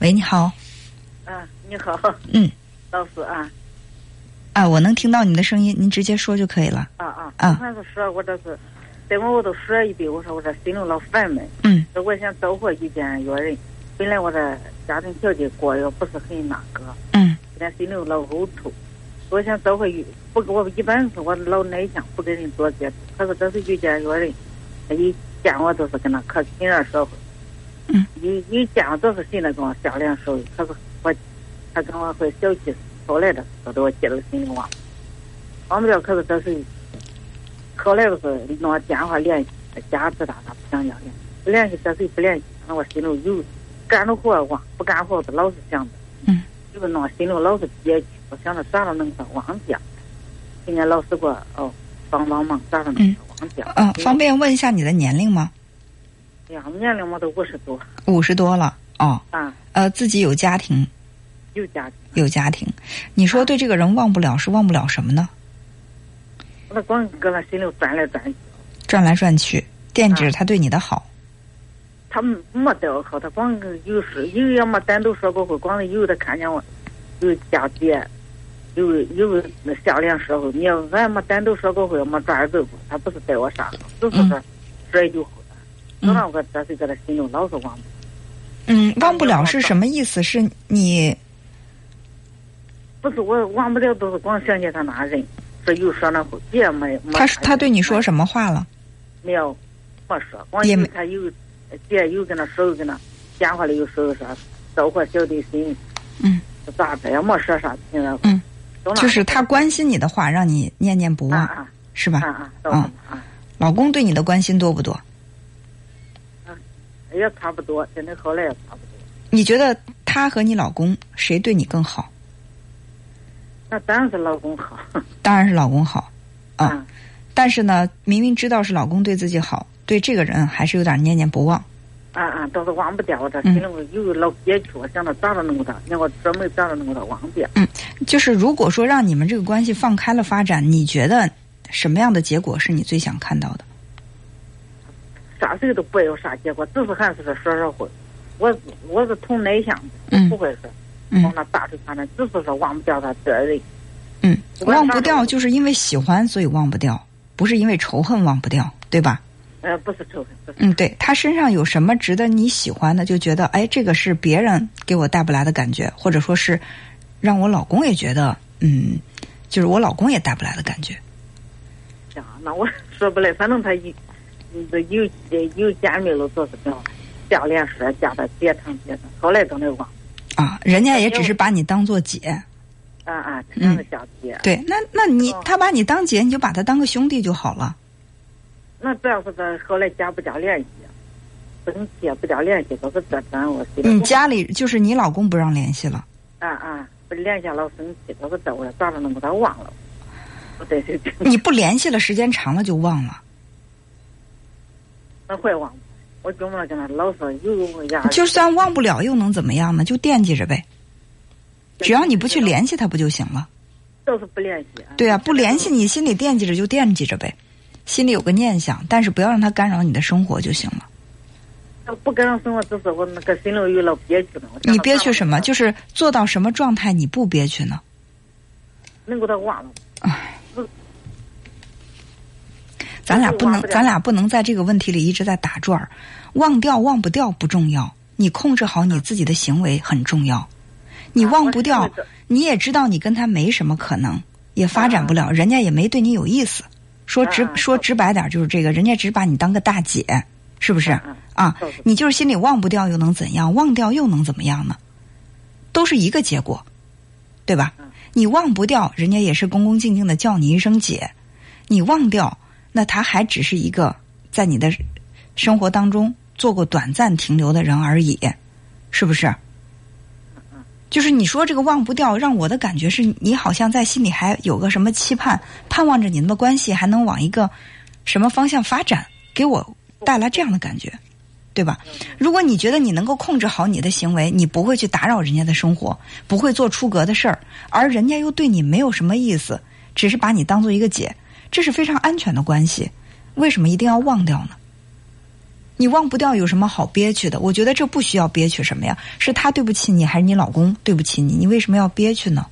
喂，你好。啊，你好。嗯。老师啊。啊，我能听到你的声音，您直接说就可以了。啊啊。啊。还是说我这是，在我我都说一遍，我说我这心里老烦闷。嗯。说我想找回遇见一个人，本来我这家庭条件过又不是很那个。嗯。现在心里老怄头，我想找回遇不，我一般是我老内向，不跟人多接触。可是这次遇见一个人，他一见我都是跟他可亲热说话。嗯。一一见我都是心里跟我笑脸说，可是我他跟我会小气。后来的都给我记到心里忘，忘不了。可是这是后来不是弄电话联系，家知道他不想要联系，不联系这谁不联系？那我心里有干着活忘，不干活不老是想着。嗯。就是弄心里老是憋屈，我想着咋着能把忘掉？今年老师给我哦帮帮忙，咋着能忘掉？嗯，方便问一下你的年龄吗？呀，年龄嘛都五十多。五十多了哦。啊。呃，自己有家庭。有家庭，有家庭。你说对这个人忘不了，是忘不了什么呢？那光搁那心里转来转去，转来转去，惦记着他对你的好。他没对我好，他光有时有也没单独说过话，光是有的看见我有家姐，有有那下联时候，你要俺没单独说过话，没抓着走过，他不是对我啥好，只是说说一句话，说让我这是搁他心中老是忘不。嗯，忘不了是什么意思？是你。不是我忘不了，都是光想起他那人，这又说那话，姐没没。他他对你说什么话了？没有，没说。光有他又姐又跟他说跟他电话里又说说，招呼小弟心。嗯。咋的也没说啥，现在。嗯。就是他关心你的话，让你念念不忘，是吧？啊啊啊！老公对你的关心多不多？啊，也差不多，现在后来也差不多。你觉得他和你老公谁对你更好？那当然是老公好，当然是老公好，啊，但是呢，明明知道是老公对自己好，对这个人还是有点念念不忘。啊啊，倒是忘不掉，这心里有老憋屈，我想着咋着能够他，让我专门咋着能够他忘掉。嗯，就是如果说让你们这个关系放开了发展，你觉得什么样的结果是你最想看到的？啥事都不有啥结果，只是还是说说说话。我我是从内向，不会说。往那大处发展，只是说忘不掉他这人。嗯，忘不掉就是因为喜欢，所以忘不掉，不是因为仇恨忘不掉，对吧？呃，不是仇恨。嗯，对他身上有什么值得你喜欢的，就觉得哎，这个是别人给我带不来的感觉，或者说是让我老公也觉得，嗯，就是我老公也带不来的感觉。呀，那我说不来，反正他有有有见面了，就是这样，笑脸说叫他姐长姐长，后来都没忘。啊，人家也只是把你当做姐，啊啊，当个小姐。对，那那你他把你当姐，你就把他当个兄弟就好了。那这要是这后来加不加联系，不能接不加联系，都是这咱我。你家里就是你老公不让联系了。啊啊，不联系老生气，都是这我咋着能给他忘了？对对对。你不联系了，时间长了就忘了。那会忘。我怎么跟他老说有呀？就算忘不了，又能怎么样呢？就惦记着呗。只要你不去联系他，不就行了？就是不联系。对啊，不联系，你心里惦记着就惦记着呗，心里有个念想，但是不要让他干扰你的生活就行了。不干扰生活，只是我那个心里有老憋屈了。你憋屈什么？就是做到什么状态你不憋屈呢？能给他忘了。唉。咱俩不能，咱俩不能在这个问题里一直在打转儿。忘掉忘不掉不重要，你控制好你自己的行为很重要。你忘不掉，你也知道你跟他没什么可能，也发展不了，人家也没对你有意思。说直说直白点就是这个，人家只把你当个大姐，是不是？啊，你就是心里忘不掉又能怎样？忘掉又能怎么样呢？都是一个结果，对吧？你忘不掉，人家也是恭恭敬敬的叫你一声姐。你忘掉。那他还只是一个在你的生活当中做过短暂停留的人而已，是不是？就是你说这个忘不掉，让我的感觉是你好像在心里还有个什么期盼，盼望着你们的关系还能往一个什么方向发展，给我带来这样的感觉，对吧？如果你觉得你能够控制好你的行为，你不会去打扰人家的生活，不会做出格的事儿，而人家又对你没有什么意思，只是把你当做一个姐。这是非常安全的关系，为什么一定要忘掉呢？你忘不掉有什么好憋屈的？我觉得这不需要憋屈什么呀？是他对不起你，还是你老公对不起你？你为什么要憋屈呢？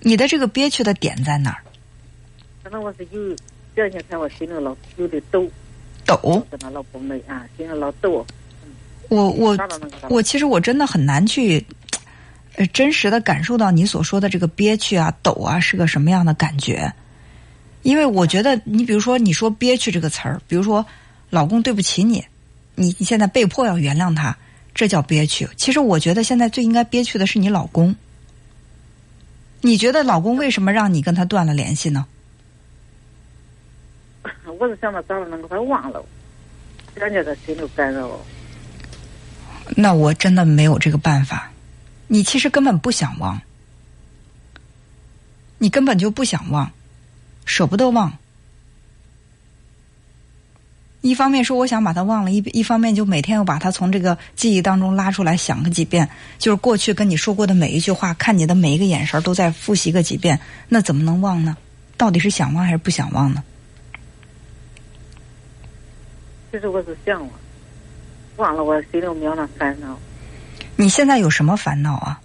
你的这个憋屈的点在哪儿？可能我是有这两天看我心里老有点抖，抖。跟他老婆没啊，心里老抖。我我我其实我真的很难去，呃，真实的感受到你所说的这个憋屈啊、抖啊是个什么样的感觉。因为我觉得，你比如说，你说“憋屈”这个词儿，比如说，老公对不起你，你你现在被迫要原谅他，这叫憋屈。其实我觉得现在最应该憋屈的是你老公。你觉得老公为什么让你跟他断了联系呢？我是想着咋能给他忘了，感觉他心里干扰。那我真的没有这个办法。你其实根本不想忘，你根本就不想忘。舍不得忘，一方面说我想把他忘了，一一方面就每天又把他从这个记忆当中拉出来想个几遍，就是过去跟你说过的每一句话，看你的每一个眼神都在复习个几遍，那怎么能忘呢？到底是想忘还是不想忘呢？其实我是想忘，忘了我心里没有那烦恼。你现在有什么烦恼啊？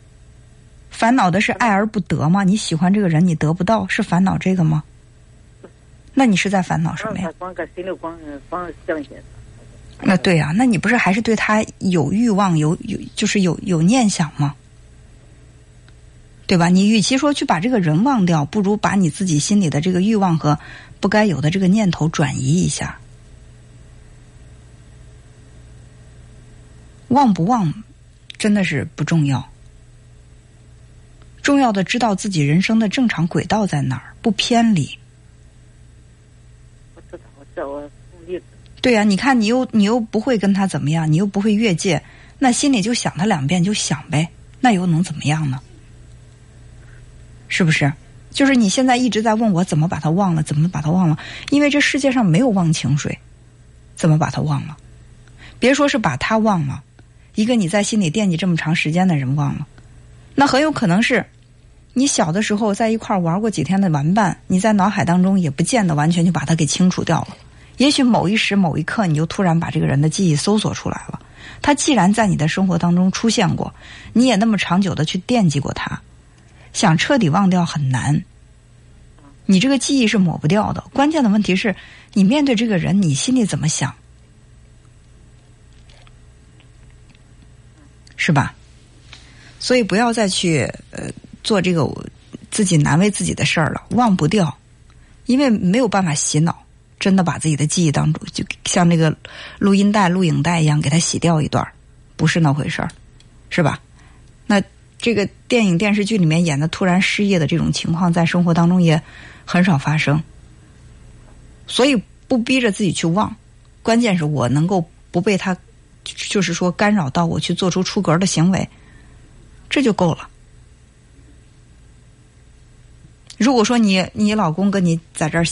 烦恼的是爱而不得吗？你喜欢这个人，你得不到，是烦恼这个吗？那你是在烦恼什么呀？那对呀，那你不是还是对他有欲望、有有就是有有念想吗？对吧？你与其说去把这个人忘掉，不如把你自己心里的这个欲望和不该有的这个念头转移一下。忘不忘，真的是不重要。重要的知道自己人生的正常轨道在哪儿，不偏离。对呀，你看，你又你又不会跟他怎么样，你又不会越界，那心里就想他两遍就想呗，那又能怎么样呢？是不是？就是你现在一直在问我怎么把他忘了，怎么把他忘了？因为这世界上没有忘情水，怎么把他忘了？别说是把他忘了，一个你在心里惦记这么长时间的人忘了，那很有可能是。你小的时候在一块玩过几天的玩伴，你在脑海当中也不见得完全就把它给清除掉了。也许某一时某一刻，你就突然把这个人的记忆搜索出来了。他既然在你的生活当中出现过，你也那么长久的去惦记过他，想彻底忘掉很难。你这个记忆是抹不掉的。关键的问题是你面对这个人，你心里怎么想？是吧？所以不要再去呃。做这个自己难为自己的事儿了，忘不掉，因为没有办法洗脑，真的把自己的记忆当中，就像那个录音带、录影带一样，给它洗掉一段，不是那回事儿，是吧？那这个电影、电视剧里面演的突然失业的这种情况，在生活当中也很少发生，所以不逼着自己去忘，关键是我能够不被他，就是说干扰到我去做出出格的行为，这就够了。如果说你你老公跟你在这儿，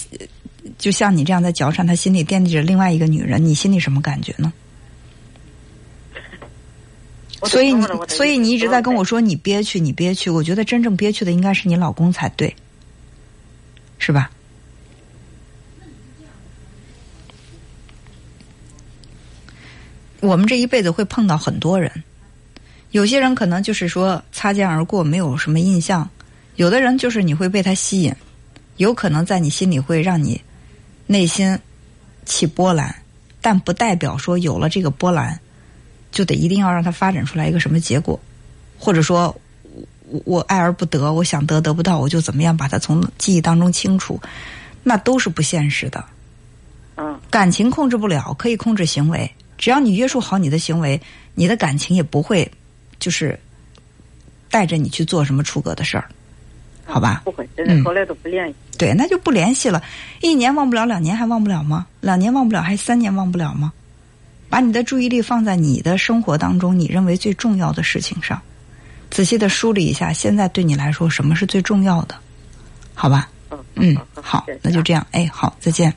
就像你这样在脚上，他心里惦记着另外一个女人，你心里什么感觉呢？所以你所以你一直在跟我说你憋屈，你憋屈。我觉得真正憋屈的应该是你老公才对，是吧？我们这一辈子会碰到很多人，有些人可能就是说擦肩而过，没有什么印象。有的人就是你会被他吸引，有可能在你心里会让你内心起波澜，但不代表说有了这个波澜就得一定要让它发展出来一个什么结果，或者说我我爱而不得，我想得得不到，我就怎么样把它从记忆当中清除，那都是不现实的。嗯，感情控制不了，可以控制行为，只要你约束好你的行为，你的感情也不会就是带着你去做什么出格的事儿。好吧，不会，真的后来都不联系。对，那就不联系了。一年忘不了，两年还忘不了吗？两年忘不了，还三年忘不了吗？把你的注意力放在你的生活当中，你认为最重要的事情上，仔细的梳理一下，现在对你来说什么是最重要的？好吧？嗯，好，那就这样。哎，好，再见。